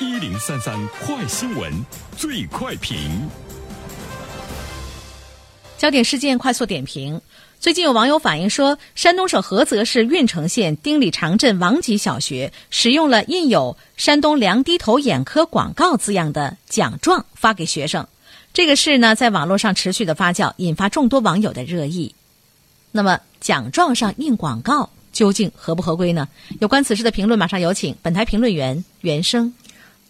一零三三快新闻，最快评。焦点事件快速点评。最近有网友反映说，山东省菏泽市运城县丁里长镇王集小学使用了印有“山东梁低头眼科广告”字样的奖状发给学生。这个事呢，在网络上持续的发酵，引发众多网友的热议。那么，奖状上印广告究竟合不合规呢？有关此事的评论，马上有请本台评论员袁生。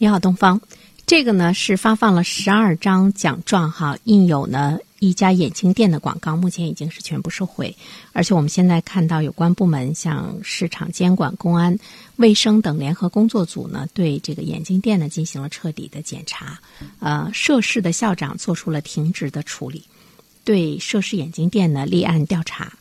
你好，东方。这个呢是发放了十二张奖状，哈，印有呢一家眼镜店的广告，目前已经是全部收回。而且我们现在看到有关部门像市场监管、公安、卫生等联合工作组呢，对这个眼镜店呢进行了彻底的检查。呃，涉事的校长做出了停职的处理，对涉事眼镜店呢立案调查。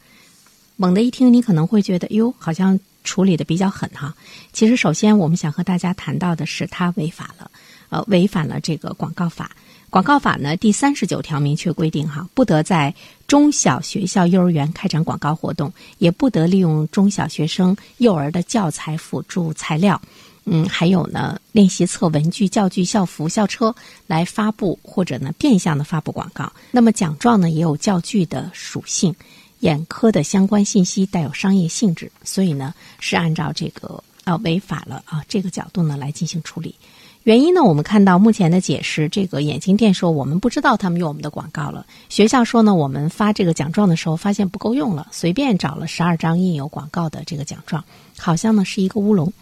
猛的一听，你可能会觉得，哟，好像处理的比较狠哈。其实，首先我们想和大家谈到的是，他违法了。呃，违反了这个广告法。广告法呢，第三十九条明确规定，哈，不得在中小学校、幼儿园开展广告活动，也不得利用中小学生、幼儿的教材辅助材料，嗯，还有呢，练习册、文具、教具、校服、校车来发布或者呢变相的发布广告。那么奖状呢，也有教具的属性，眼科的相关信息带有商业性质，所以呢，是按照这个啊违法了啊这个角度呢来进行处理。原因呢？我们看到目前的解释，这个眼镜店说我们不知道他们用我们的广告了。学校说呢，我们发这个奖状的时候发现不够用了，随便找了十二张印有广告的这个奖状，好像呢是一个乌龙。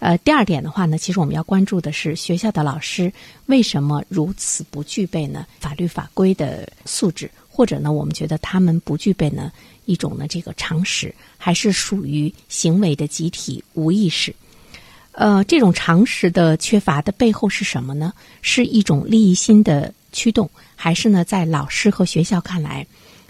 呃，第二点的话呢，其实我们要关注的是学校的老师为什么如此不具备呢法律法规的素质，或者呢我们觉得他们不具备呢一种呢这个常识，还是属于行为的集体无意识。呃，这种常识的缺乏的背后是什么呢？是一种利益心的驱动，还是呢，在老师和学校看来，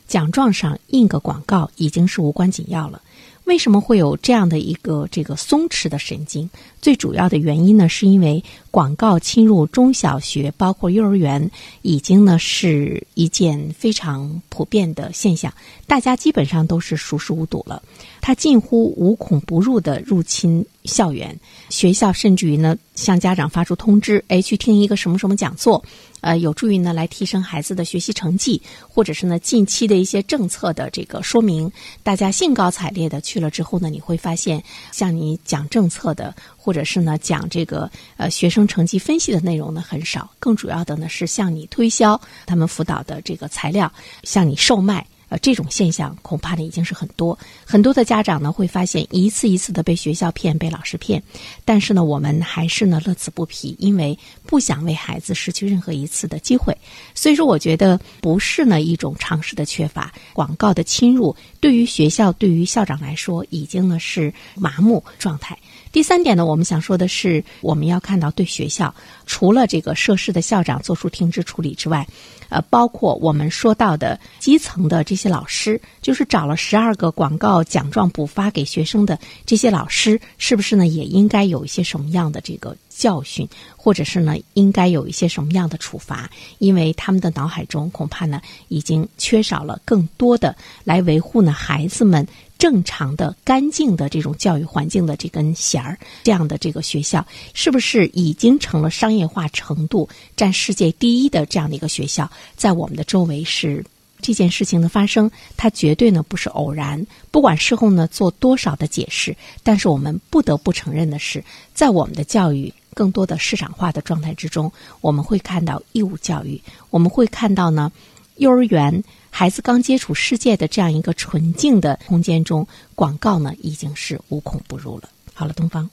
奖状上印个广告已经是无关紧要了？为什么会有这样的一个这个松弛的神经？最主要的原因呢，是因为广告侵入中小学，包括幼儿园，已经呢是一件非常普遍的现象，大家基本上都是熟视无睹了。它近乎无孔不入的入侵校园，学校甚至于呢向家长发出通知，哎，去听一个什么什么讲座，呃，有助于呢来提升孩子的学习成绩，或者是呢近期的一些政策的这个说明，大家兴高采烈的去了之后呢，你会发现，像你讲政策的，或者是呢讲这个呃学生成绩分析的内容呢很少，更主要的呢是向你推销他们辅导的这个材料，向你售卖。呃，这种现象恐怕呢已经是很多很多的家长呢会发现一次一次的被学校骗，被老师骗，但是呢我们还是呢乐此不疲，因为不想为孩子失去任何一次的机会。所以说，我觉得不是呢一种常识的缺乏，广告的侵入对于学校、对于校长来说，已经呢是麻木状态。第三点呢，我们想说的是，我们要看到对学校除了这个涉事的校长做出停职处理之外。呃，包括我们说到的基层的这些老师，就是找了十二个广告奖状补发给学生的这些老师，是不是呢？也应该有一些什么样的这个教训，或者是呢，应该有一些什么样的处罚？因为他们的脑海中恐怕呢，已经缺少了更多的来维护呢孩子们。正常的、干净的这种教育环境的这根弦儿，这样的这个学校，是不是已经成了商业化程度占世界第一的这样的一个学校？在我们的周围是这件事情的发生，它绝对呢不是偶然。不管事后呢做多少的解释，但是我们不得不承认的是，在我们的教育更多的市场化的状态之中，我们会看到义务教育，我们会看到呢幼儿园。孩子刚接触世界的这样一个纯净的空间中，广告呢已经是无孔不入了。好了，东方，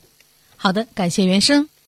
好的，感谢原生。